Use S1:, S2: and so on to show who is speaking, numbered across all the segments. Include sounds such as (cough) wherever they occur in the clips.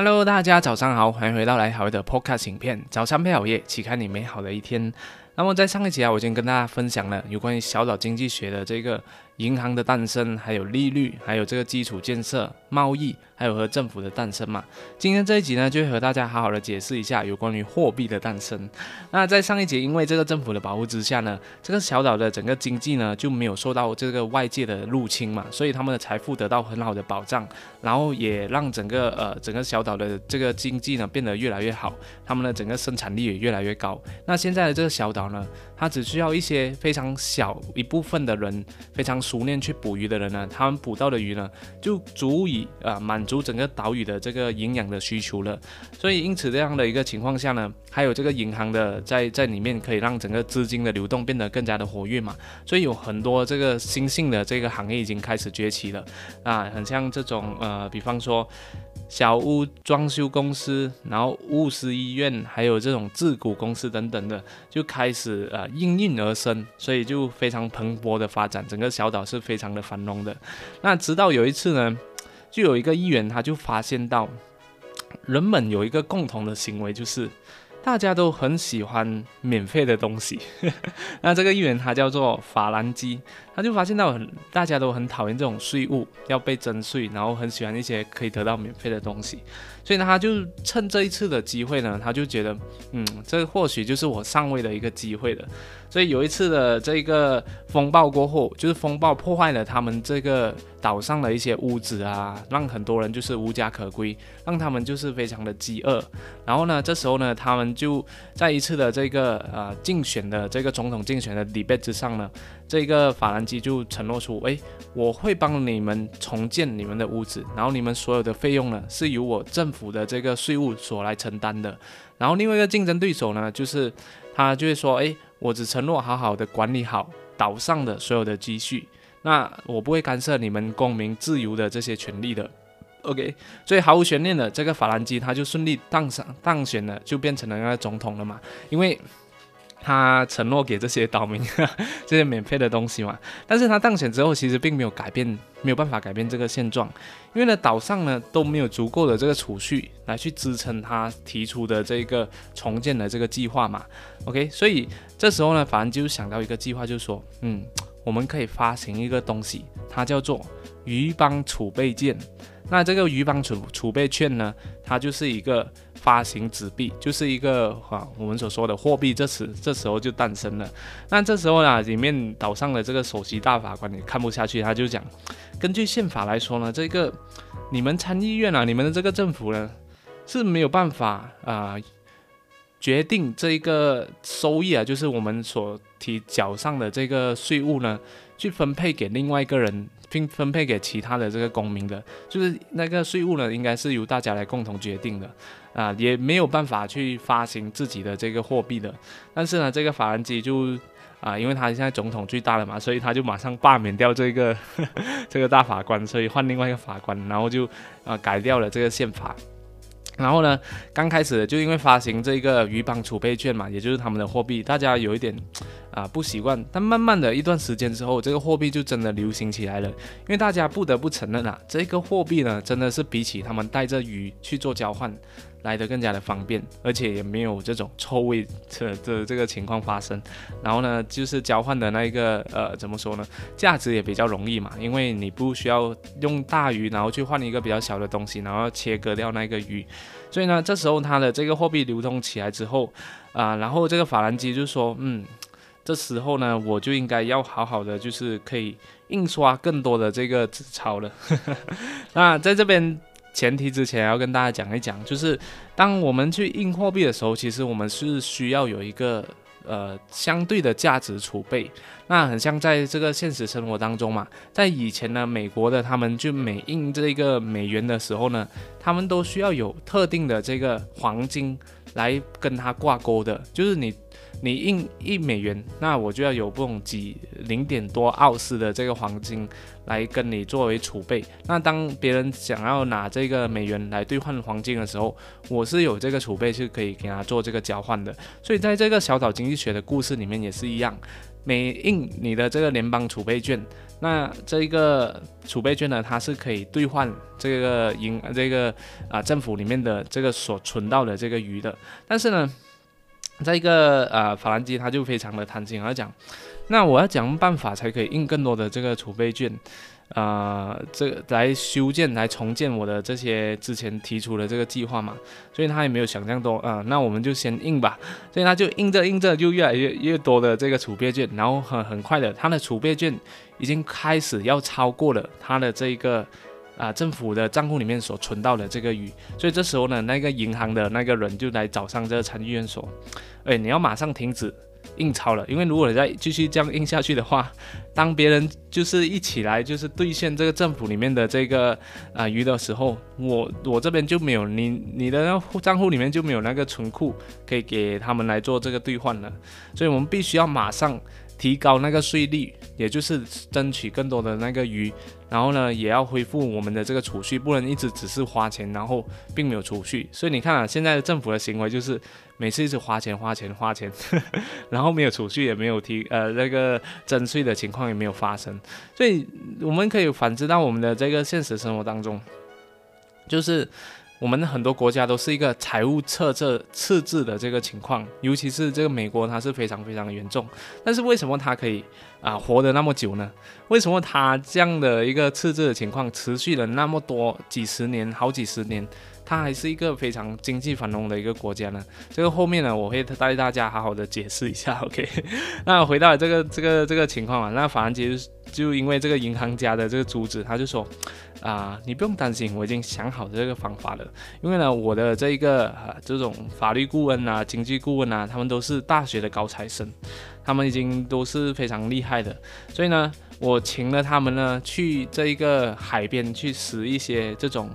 S1: Hello，大家早上好，欢迎回到来好的 Podcast 影片，早餐配好夜，启开你美好的一天。那么在上一集啊，我已经跟大家分享了有关于小岛经济学的这个银行的诞生，还有利率，还有这个基础建设、贸易，还有和政府的诞生嘛。今天这一集呢，就和大家好好的解释一下有关于货币的诞生。那在上一集，因为这个政府的保护之下呢，这个小岛的整个经济呢就没有受到这个外界的入侵嘛，所以他们的财富得到很好的保障，然后也让整个呃整个小岛的这个经济呢变得越来越好，他们的整个生产力也越来越高。那现在的这个小岛呢，它只需要一些非常小一部分的人，非常熟练去捕鱼的人呢，他们捕到的鱼呢，就足以啊满足整个岛屿的这个营养的需求了。所以因此这样的一个情况下呢，还有这个银行的在在里面可以让整个资金的流动变得更加的活跃嘛。所以有很多这个新兴的这个行业已经开始崛起了啊，很像这种呃，比方说。小屋装修公司，然后物资医院，还有这种自古公司等等的，就开始呃应运而生，所以就非常蓬勃的发展，整个小岛是非常的繁荣的。那直到有一次呢，就有一个议员他就发现到，人们有一个共同的行为，就是大家都很喜欢免费的东西。(laughs) 那这个议员他叫做法兰基。他就发现到很大家都很讨厌这种税务要被征税，然后很喜欢一些可以得到免费的东西，所以呢，他就趁这一次的机会呢，他就觉得，嗯，这或许就是我上位的一个机会了。所以有一次的这个风暴过后，就是风暴破坏了他们这个岛上的一些屋子啊，让很多人就是无家可归，让他们就是非常的饥饿。然后呢，这时候呢，他们就在一次的这个呃竞选的这个总统竞选的礼拜之上呢。这个法兰基就承诺出，哎，我会帮你们重建你们的屋子，然后你们所有的费用呢，是由我政府的这个税务所来承担的。然后另外一个竞争对手呢，就是他就会说，哎，我只承诺好好的管理好岛上的所有的积蓄，那我不会干涉你们公民自由的这些权利的。OK，所以毫无悬念的，这个法兰基他就顺利当上当选了，就变成了那个总统了嘛，因为。他承诺给这些岛民 (laughs) 这些免费的东西嘛，但是他当选之后，其实并没有改变，没有办法改变这个现状，因为呢，岛上呢都没有足够的这个储蓄来去支撑他提出的这个重建的这个计划嘛。OK，所以这时候呢，反正就想到一个计划，就是说，嗯，我们可以发行一个东西，它叫做鱼帮储备券。那这个鱼帮储储备券呢，它就是一个。发行纸币就是一个啊，我们所说的货币，这时这时候就诞生了。那这时候呢，里面岛上的这个首席大法官也看不下去，他就讲，根据宪法来说呢，这个你们参议院啊，你们的这个政府呢是没有办法啊决定这一个收益啊，就是我们所提缴上的这个税务呢，去分配给另外一个人。并分配给其他的这个公民的，就是那个税务呢，应该是由大家来共同决定的，啊，也没有办法去发行自己的这个货币的。但是呢，这个法兰基就啊，因为他现在总统最大了嘛，所以他就马上罢免掉这个 (laughs) 这个大法官，所以换另外一个法官，然后就啊改掉了这个宪法。然后呢，刚开始就因为发行这个鱼帮储备券嘛，也就是他们的货币，大家有一点。啊，不习惯，但慢慢的一段时间之后，这个货币就真的流行起来了。因为大家不得不承认啊，这个货币呢，真的是比起他们带着鱼去做交换，来的更加的方便，而且也没有这种臭味的的这个情况发生。然后呢，就是交换的那一个呃，怎么说呢，价值也比较容易嘛，因为你不需要用大鱼，然后去换一个比较小的东西，然后切割掉那个鱼。所以呢，这时候它的这个货币流通起来之后，啊，然后这个法兰基就说，嗯。这时候呢，我就应该要好好的，就是可以印刷更多的这个纸钞了。(laughs) 那在这边前提之前，要跟大家讲一讲，就是当我们去印货币的时候，其实我们是需要有一个呃相对的价值储备。那很像在这个现实生活当中嘛，在以前呢，美国的他们就每印这个美元的时候呢，他们都需要有特定的这个黄金来跟它挂钩的，就是你。你印一美元，那我就要有不种几零点多奥斯的这个黄金来跟你作为储备。那当别人想要拿这个美元来兑换黄金的时候，我是有这个储备是可以给他做这个交换的。所以在这个小岛经济学的故事里面也是一样。每印你的这个联邦储备券，那这一个储备券呢，它是可以兑换这个银这个啊政府里面的这个所存到的这个鱼的。但是呢，在一个呃法兰基他就非常的贪心，他讲，那我要讲办法才可以印更多的这个储备券。呃，这来修建、来重建我的这些之前提出的这个计划嘛，所以他也没有想象多啊，那我们就先印吧，所以他就印着印着就越来越越多的这个储备券，然后很很快的，他的储备券已经开始要超过了他的这个啊政府的账户里面所存到的这个余，所以这时候呢，那个银行的那个人就来找上这个参议院说，哎，你要马上停止。印钞了，因为如果你再继续这样印下去的话，当别人就是一起来就是兑现这个政府里面的这个啊鱼的时候，我我这边就没有你你的账户里面就没有那个存库可以给他们来做这个兑换了，所以我们必须要马上提高那个税率，也就是争取更多的那个鱼。然后呢，也要恢复我们的这个储蓄，不能一直只是花钱，然后并没有储蓄。所以你看啊，现在的政府的行为就是每次一直花钱、花钱、花钱，(laughs) 然后没有储蓄，也没有提呃那个征税的情况也没有发生。所以我们可以反知到我们的这个现实生活当中，就是。我们很多国家都是一个财务赤字赤字的这个情况，尤其是这个美国，它是非常非常的严重。但是为什么它可以啊活得那么久呢？为什么它这样的一个赤字的情况持续了那么多几十年、好几十年？它还是一个非常经济繁荣的一个国家呢。这个后面呢，我会带大家好好的解释一下。(laughs) OK，那回到这个这个这个情况啊，那法兰杰就因为这个银行家的这个阻止，他就说啊，你不用担心，我已经想好这个方法了。因为呢，我的这一个啊这种法律顾问啊、经济顾问啊，他们都是大学的高材生，他们已经都是非常厉害的。所以呢，我请了他们呢去这一个海边去拾一些这种。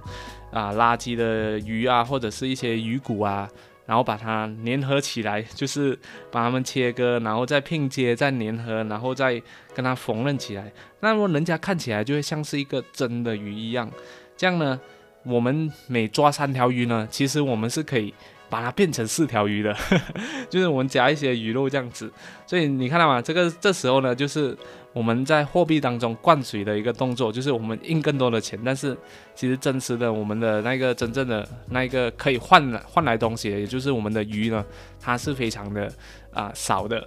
S1: 啊，垃圾的鱼啊，或者是一些鱼骨啊，然后把它粘合起来，就是把它们切割，然后再拼接，再粘合，然后再跟它缝纫起来。那么人家看起来就会像是一个真的鱼一样。这样呢，我们每抓三条鱼呢，其实我们是可以把它变成四条鱼的，(laughs) 就是我们夹一些鱼肉这样子。所以你看到吗？这个这时候呢，就是。我们在货币当中灌水的一个动作，就是我们印更多的钱，但是其实真实的我们的那个真正的那一个可以换来换来东西的，也就是我们的鱼呢，它是非常的啊少的。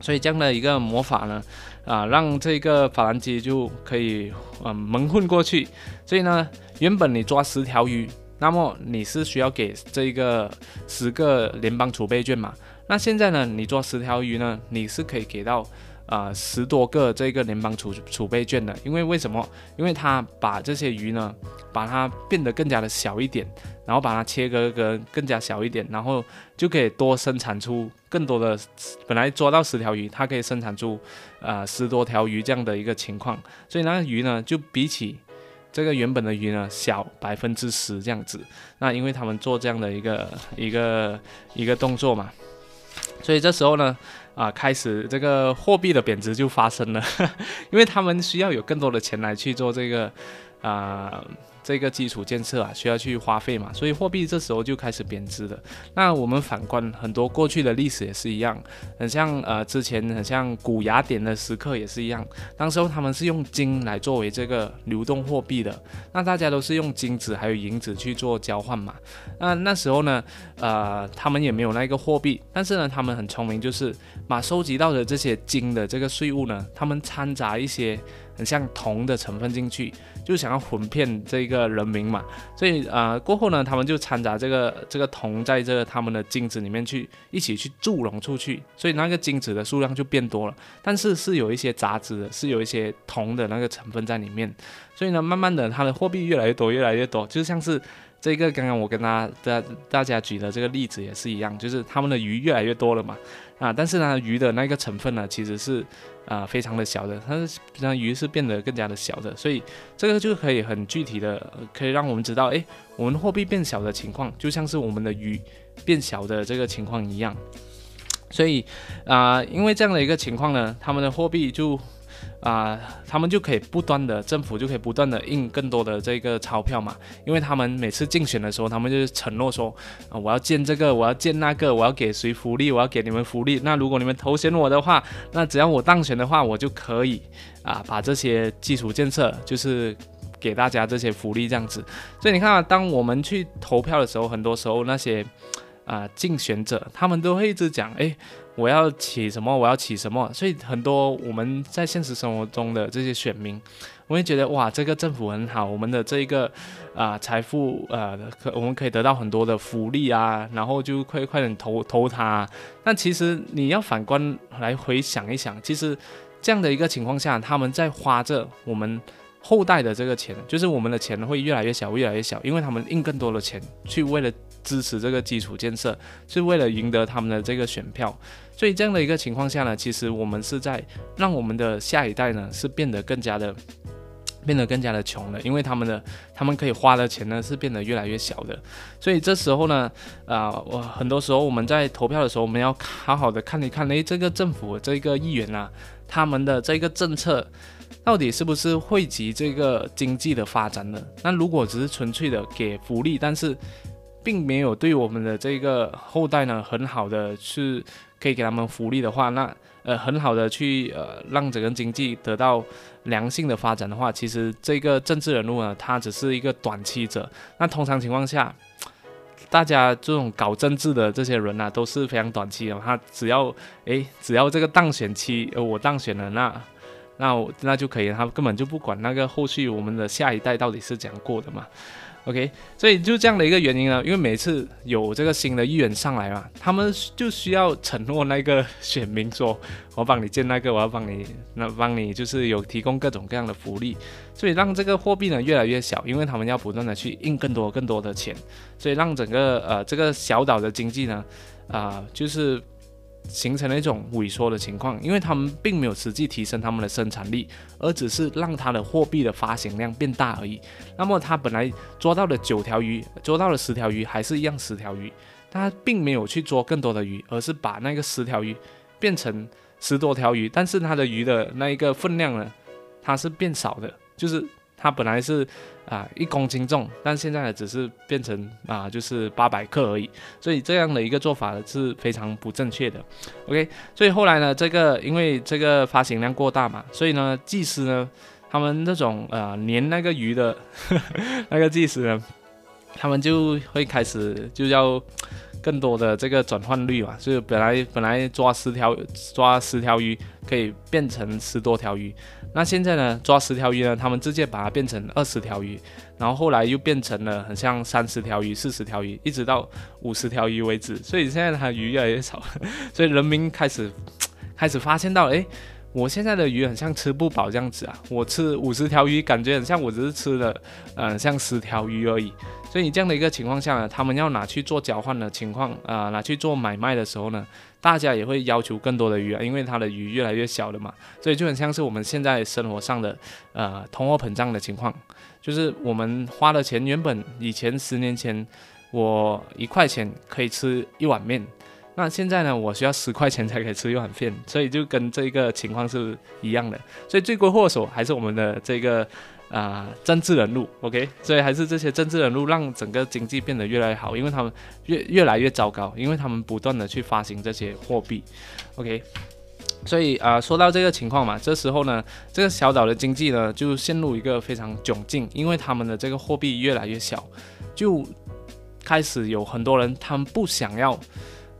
S1: 所以这样的一个魔法呢，啊，让这个法兰基就可以嗯蒙混过去。所以呢，原本你抓十条鱼，那么你是需要给这个十个联邦储备券嘛？那现在呢，你抓十条鱼呢，你是可以给到。啊，十多个这个联邦储储备券的，因为为什么？因为他把这些鱼呢，把它变得更加的小一点，然后把它切割割更加小一点，然后就可以多生产出更多的。本来抓到十条鱼，它可以生产出啊十多条鱼这样的一个情况，所以那个鱼呢，就比起这个原本的鱼呢小百分之十这样子。那因为他们做这样的一个一个一个动作嘛，所以这时候呢。啊，开始这个货币的贬值就发生了，(laughs) 因为他们需要有更多的钱来去做这个，啊。这个基础建设啊，需要去花费嘛，所以货币这时候就开始贬值了。那我们反观很多过去的历史也是一样，很像呃之前很像古雅典的时刻也是一样，当时候他们是用金来作为这个流动货币的，那大家都是用金子还有银子去做交换嘛。那那时候呢，呃，他们也没有那个货币，但是呢，他们很聪明，就是把收集到的这些金的这个税务呢，他们掺杂一些。很像铜的成分进去，就想要混骗这个人民嘛，所以啊过后呢，他们就掺杂这个这个铜在这个他们的精子里面去一起去注融出去，所以那个精子的数量就变多了，但是是有一些杂质的，是有一些铜的那个成分在里面，所以呢，慢慢的它的货币越来越多，越来越多，就像是。这个刚刚我跟大大大家举的这个例子也是一样，就是他们的鱼越来越多了嘛，啊，但是呢，鱼的那个成分呢，其实是啊非常的小的，它是让鱼是变得更加的小的，所以这个就可以很具体的可以让我们知道，哎，我们货币变小的情况，就像是我们的鱼变小的这个情况一样，所以啊，因为这样的一个情况呢，他们的货币就。啊，他们就可以不断的，政府就可以不断的印更多的这个钞票嘛，因为他们每次竞选的时候，他们就是承诺说，啊，我要建这个，我要建那个，我要给谁福利，我要给你们福利。那如果你们投选我的话，那只要我当选的话，我就可以啊，把这些基础建设就是给大家这些福利这样子。所以你看啊，当我们去投票的时候，很多时候那些啊竞选者，他们都会一直讲，哎。我要起什么？我要起什么？所以很多我们在现实生活中的这些选民，我会觉得哇，这个政府很好，我们的这一个啊财富呃，可我们可以得到很多的福利啊，然后就快快点投投他。但其实你要反观来回想一想，其实这样的一个情况下，他们在花着我们后代的这个钱，就是我们的钱会越来越小，越来越小，因为他们印更多的钱去为了。支持这个基础建设，是为了赢得他们的这个选票，所以这样的一个情况下呢，其实我们是在让我们的下一代呢是变得更加的，变得更加的穷了，因为他们的他们可以花的钱呢是变得越来越小的，所以这时候呢，啊，我很多时候我们在投票的时候，我们要好好的看一看，诶，这个政府这个议员啊，他们的这个政策到底是不是惠及这个经济的发展呢？那如果只是纯粹的给福利，但是并没有对我们的这个后代呢很好的去可以给他们福利的话，那呃很好的去呃让整个经济得到良性的发展的话，其实这个政治人物呢，他只是一个短期者。那通常情况下，大家这种搞政治的这些人呢，都是非常短期的。他只要诶，只要这个当选期呃我当选了，那那我那就可以，他根本就不管那个后续我们的下一代到底是怎样过的嘛。OK，所以就这样的一个原因呢，因为每次有这个新的议员上来嘛，他们就需要承诺那个 (laughs) 选民说，我帮你建那个，我要帮你那帮你就是有提供各种各样的福利，所以让这个货币呢越来越小，因为他们要不断的去印更多更多的钱，所以让整个呃这个小岛的经济呢，啊就是。形成了一种萎缩的情况，因为他们并没有实际提升他们的生产力，而只是让他的货币的发行量变大而已。那么他本来捉到了九条鱼，捉到了十条鱼，还是一样十条鱼，他并没有去捉更多的鱼，而是把那个十条鱼变成十多条鱼，但是他的鱼的那一个分量呢，它是变少的，就是。它本来是啊一公斤重，但现在呢只是变成啊就是八百克而已，所以这样的一个做法是非常不正确的。OK，所以后来呢，这个因为这个发行量过大嘛，所以呢技师呢他们那种呃粘那个鱼的 (laughs) 那个技师呢，他们就会开始就要。更多的这个转换率嘛，所以本来本来抓十条抓十条鱼可以变成十多条鱼，那现在呢抓十条鱼呢，他们直接把它变成二十条鱼，然后后来又变成了很像三十条鱼、四十条鱼，一直到五十条鱼为止。所以现在它鱼越来越少，所以人民开始 (tsk) 开始发现到，哎，我现在的鱼很像吃不饱这样子啊，我吃五十条鱼，感觉很像我只是吃了嗯像十条鱼而已。所以这样的一个情况下呢，他们要拿去做交换的情况啊，拿去做买卖的时候呢，大家也会要求更多的鱼啊，因为它的鱼越来越小了嘛，所以就很像是我们现在生活上的呃通货膨胀的情况，就是我们花的钱原本以前十年前我一块钱可以吃一碗面，那现在呢我需要十块钱才可以吃一碗面，所以就跟这个情况是一样的，所以罪魁祸首还是我们的这个。啊，政治人物，OK，所以还是这些政治人物让整个经济变得越来越好，因为他们越越来越糟糕，因为他们不断的去发行这些货币，OK，所以啊，说到这个情况嘛，这时候呢，这个小岛的经济呢就陷入一个非常窘境，因为他们的这个货币越来越小，就开始有很多人他们不想要。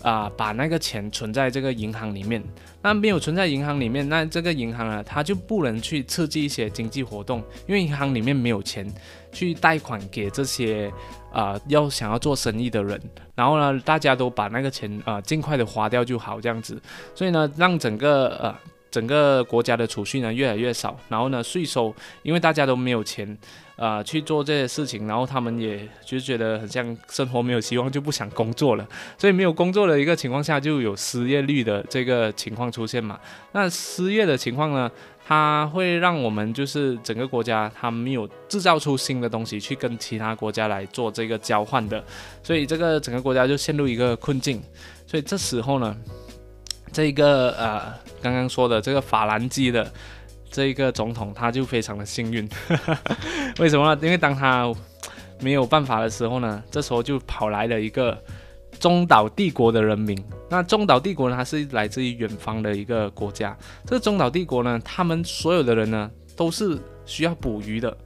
S1: 啊，把那个钱存在这个银行里面，那没有存在银行里面，那这个银行啊，它就不能去刺激一些经济活动，因为银行里面没有钱去贷款给这些啊要想要做生意的人，然后呢，大家都把那个钱啊尽快的花掉就好这样子，所以呢，让整个呃整个国家的储蓄呢越来越少，然后呢，税收因为大家都没有钱。啊，去做这些事情，然后他们也就觉得很像生活没有希望，就不想工作了。所以没有工作的一个情况下，就有失业率的这个情况出现嘛。那失业的情况呢，它会让我们就是整个国家它没有制造出新的东西去跟其他国家来做这个交换的，所以这个整个国家就陷入一个困境。所以这时候呢，这个呃刚刚说的这个法兰基的。这一个总统他就非常的幸运，(laughs) 为什么呢？因为当他没有办法的时候呢，这时候就跑来了一个中岛帝国的人民。那中岛帝国呢，它是来自于远方的一个国家。这个中岛帝国呢，他们所有的人呢，都是需要捕鱼的。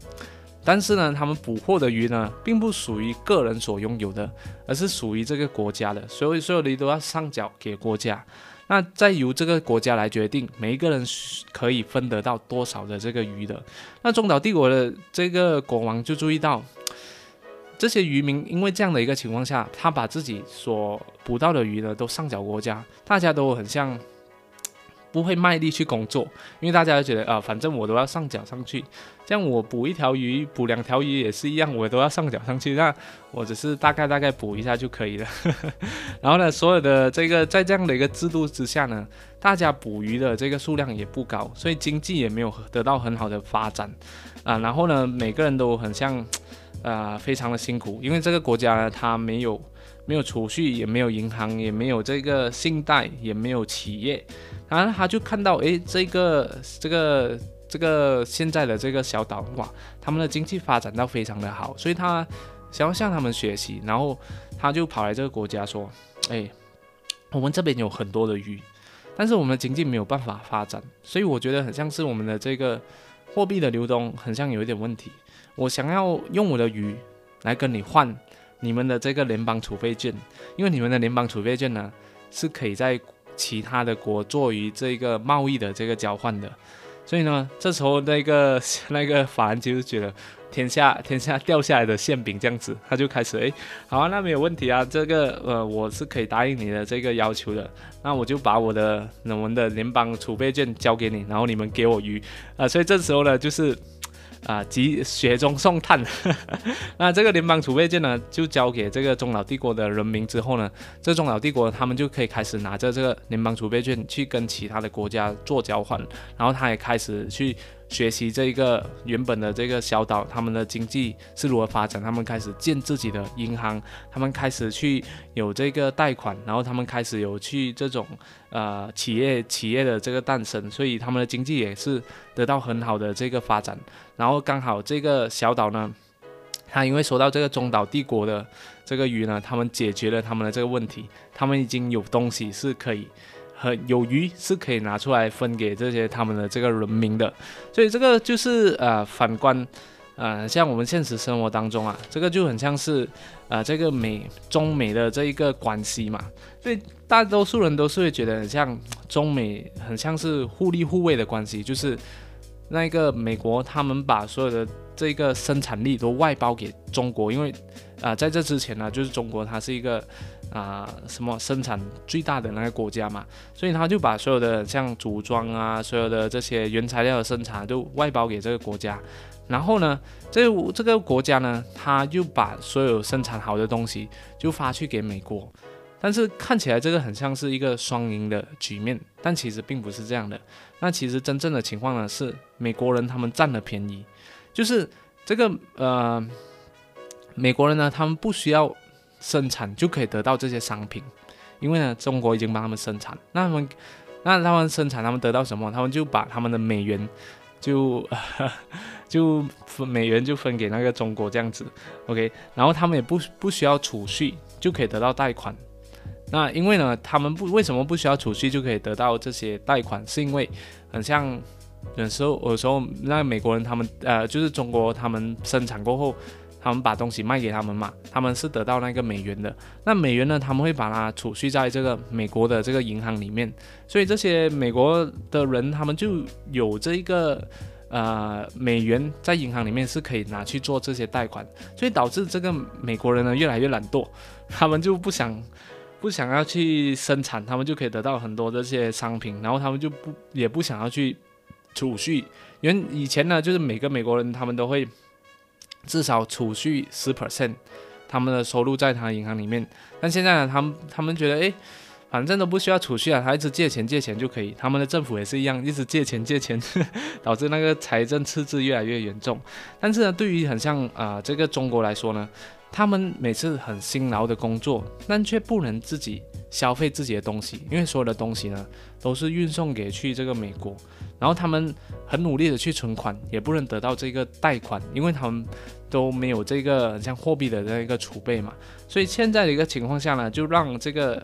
S1: 但是呢，他们捕获的鱼呢，并不属于个人所拥有的，而是属于这个国家的。所以所有的鱼都要上缴给国家。那再由这个国家来决定每一个人可以分得到多少的这个鱼的。那中岛帝国的这个国王就注意到，这些渔民因为这样的一个情况下，他把自己所捕到的鱼呢都上缴国家，大家都很像。不会卖力去工作，因为大家都觉得啊，反正我都要上缴上去，这样我捕一条鱼、捕两条鱼也是一样，我都要上缴上去，那我只是大概大概捕一下就可以了。(laughs) 然后呢，所有的这个在这样的一个制度之下呢，大家捕鱼的这个数量也不高，所以经济也没有得到很好的发展啊。然后呢，每个人都很像啊，非常的辛苦，因为这个国家呢，它没有没有储蓄，也没有银行，也没有这个信贷，也没有企业。然后他就看到，哎，这个这个这个现在的这个小岛哇，他们的经济发展到非常的好，所以他想要向他们学习，然后他就跑来这个国家说，哎，我们这边有很多的鱼，但是我们的经济没有办法发展，所以我觉得很像是我们的这个货币的流动很像有一点问题，我想要用我的鱼来跟你换你们的这个联邦储备券，因为你们的联邦储备券呢是可以在其他的国做于这个贸易的这个交换的，所以呢，这时候那个 (laughs) 那个法兰就觉得天下天下掉下来的馅饼这样子，他就开始哎，好啊，那没有问题啊，这个呃我是可以答应你的这个要求的，那我就把我的我们的联邦储备券交给你，然后你们给我鱼啊，所以这时候呢就是。啊，集雪中送炭。(laughs) 那这个联邦储备券呢，就交给这个中老帝国的人民之后呢，这中老帝国他们就可以开始拿着这个联邦储备券去跟其他的国家做交换，然后他也开始去。学习这一个原本的这个小岛，他们的经济是如何发展？他们开始建自己的银行，他们开始去有这个贷款，然后他们开始有去这种呃企业企业的这个诞生，所以他们的经济也是得到很好的这个发展。然后刚好这个小岛呢，他因为收到这个中岛帝国的这个鱼呢，他们解决了他们的这个问题，他们已经有东西是可以。和有余是可以拿出来分给这些他们的这个人民的，所以这个就是呃反观，呃像我们现实生活当中啊，这个就很像是呃这个美中美的这一个关系嘛，所以大多数人都是会觉得很像中美很像是互利互惠的关系，就是那个美国他们把所有的这个生产力都外包给中国，因为啊在这之前呢，就是中国它是一个。啊，什么生产最大的那个国家嘛，所以他就把所有的像组装啊，所有的这些原材料的生产都外包给这个国家，然后呢，这这个国家呢，他就把所有生产好的东西就发去给美国，但是看起来这个很像是一个双赢的局面，但其实并不是这样的。那其实真正的情况呢，是美国人他们占了便宜，就是这个呃，美国人呢，他们不需要。生产就可以得到这些商品，因为呢，中国已经帮他们生产。那他们，那他们生产，他们得到什么？他们就把他们的美元，就就分美元就分给那个中国这样子。OK，然后他们也不不需要储蓄就可以得到贷款。那因为呢，他们不为什么不需要储蓄就可以得到这些贷款？是因为很像有时候有时候那美国人他们呃，就是中国他们生产过后。他们把东西卖给他们嘛，他们是得到那个美元的。那美元呢，他们会把它储蓄在这个美国的这个银行里面，所以这些美国的人他们就有这一个呃美元在银行里面是可以拿去做这些贷款，所以导致这个美国人呢越来越懒惰，他们就不想不想要去生产，他们就可以得到很多这些商品，然后他们就不也不想要去储蓄，因为以前呢就是每个美国人他们都会。至少储蓄十 percent，他们的收入在他银行里面。但现在呢，他们他们觉得，哎，反正都不需要储蓄啊，他一直借钱借钱就可以。他们的政府也是一样，一直借钱借钱，(laughs) 导致那个财政赤字越来越严重。但是呢，对于很像啊这个中国来说呢，他们每次很辛劳的工作，但却不能自己消费自己的东西，因为所有的东西呢都是运送给去这个美国，然后他们很努力的去存款，也不能得到这个贷款，因为他们都没有这个像货币的这样一个储备嘛，所以现在的一个情况下呢，就让这个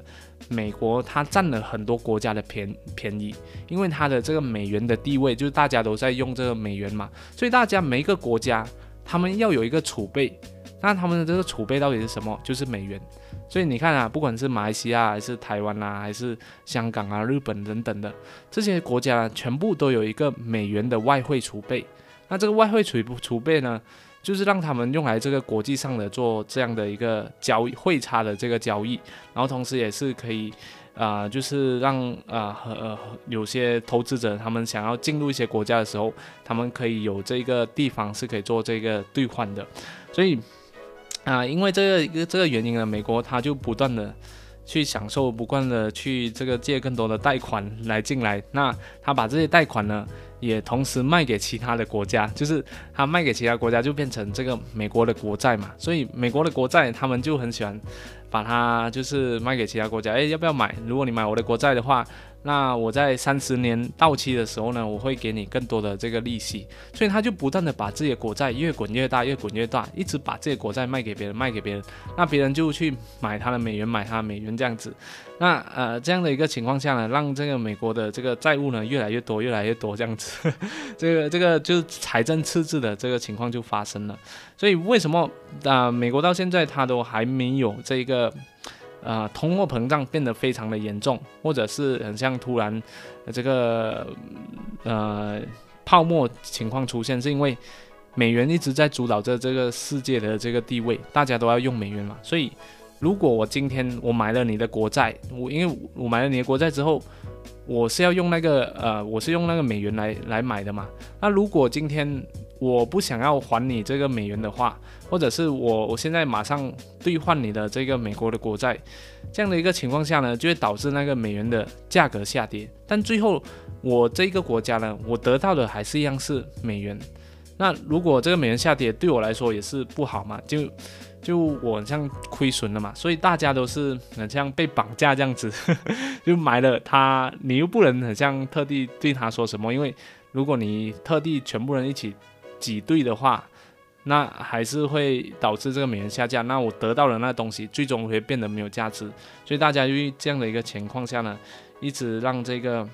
S1: 美国它占了很多国家的便便宜，因为它的这个美元的地位，就是大家都在用这个美元嘛，所以大家每一个国家他们要有一个储备。那他们的这个储备到底是什么？就是美元。所以你看啊，不管是马来西亚还是台湾啊，还是香港啊、日本等等的这些国家，全部都有一个美元的外汇储备。那这个外汇储储备呢，就是让他们用来这个国际上的做这样的一个交易汇差的这个交易，然后同时也是可以啊，就是让啊和有些投资者他们想要进入一些国家的时候，他们可以有这个地方是可以做这个兑换的。所以。啊，因为这个一个这个原因呢，美国他就不断的去享受，不断的去这个借更多的贷款来进来。那他把这些贷款呢，也同时卖给其他的国家，就是他卖给其他国家就变成这个美国的国债嘛。所以美国的国债他们就很喜欢把它就是卖给其他国家。哎，要不要买？如果你买我的国债的话。那我在三十年到期的时候呢，我会给你更多的这个利息，所以他就不断的把自己的国债越滚越大，越滚越大，一直把这些国债卖给别人，卖给别人，那别人就去买他的美元，买他的美元这样子。那呃这样的一个情况下呢，让这个美国的这个债务呢越来越多，越来越多这样子，(laughs) 这个这个就财政赤字的这个情况就发生了。所以为什么啊美国到现在他都还没有这个？呃，通货膨胀变得非常的严重，或者是很像突然这个呃泡沫情况出现，是因为美元一直在主导着这个世界的这个地位，大家都要用美元嘛。所以，如果我今天我买了你的国债，我因为我买了你的国债之后，我是要用那个呃，我是用那个美元来来买的嘛。那如果今天我不想要还你这个美元的话，或者是我我现在马上兑换你的这个美国的国债，这样的一个情况下呢，就会导致那个美元的价格下跌。但最后我这个国家呢，我得到的还是一样是美元。那如果这个美元下跌，对我来说也是不好嘛，就就我像亏损了嘛。所以大家都是很像被绑架这样子，(laughs) 就买了它，你又不能很像特地对他说什么，因为如果你特地全部人一起。挤兑的话，那还是会导致这个美元下降。那我得到的那东西，最终会变得没有价值。所以大家于这样的一个情况下呢，一直让这个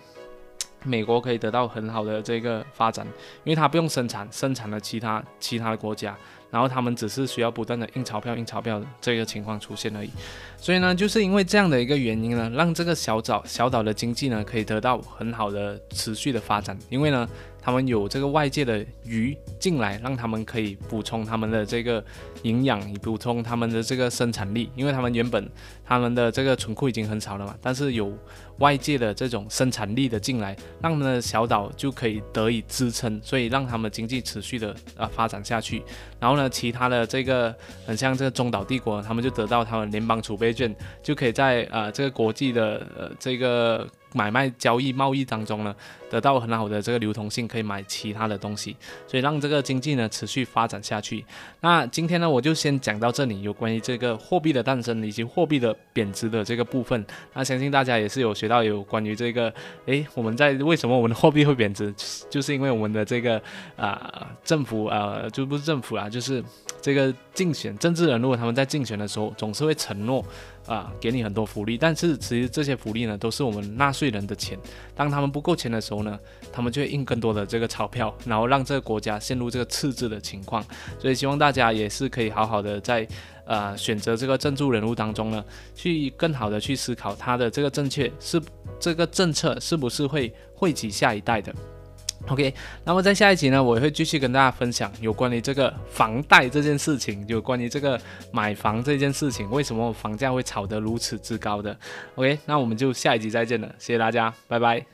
S1: 美国可以得到很好的这个发展，因为它不用生产，生产了其他其他的国家。然后他们只是需要不断的印钞票、印钞票这个情况出现而已，所以呢，就是因为这样的一个原因呢，让这个小岛小岛的经济呢可以得到很好的持续的发展，因为呢，他们有这个外界的鱼进来，让他们可以补充他们的这个营养，补充他们的这个生产力，因为他们原本他们的这个存库已经很少了嘛，但是有外界的这种生产力的进来，让他们的小岛就可以得以支撑，所以让他们经济持续的啊发展下去，然后。呢其他的这个很像这个中岛帝国，他们就得到他们联邦储备券，就可以在呃这个国际的呃这个。买卖交易贸易当中呢，得到很好的这个流通性，可以买其他的东西，所以让这个经济呢持续发展下去。那今天呢，我就先讲到这里，有关于这个货币的诞生以及货币的贬值的这个部分。那相信大家也是有学到有关于这个，诶，我们在为什么我们的货币会贬值，就是因为我们的这个啊政府啊，就不是政府啊，就是这个竞选政治人物，他们在竞选的时候总是会承诺。啊，给你很多福利，但是其实这些福利呢，都是我们纳税人的钱。当他们不够钱的时候呢，他们就会印更多的这个钞票，然后让这个国家陷入这个赤字的情况。所以希望大家也是可以好好的在呃选择这个政治人物当中呢，去更好的去思考他的这个正确是这个政策是不是会惠及下一代的。OK，那么在下一集呢，我会继续跟大家分享有关于这个房贷这件事情，有关于这个买房这件事情，为什么房价会炒得如此之高的。OK，那我们就下一集再见了，谢谢大家，拜拜。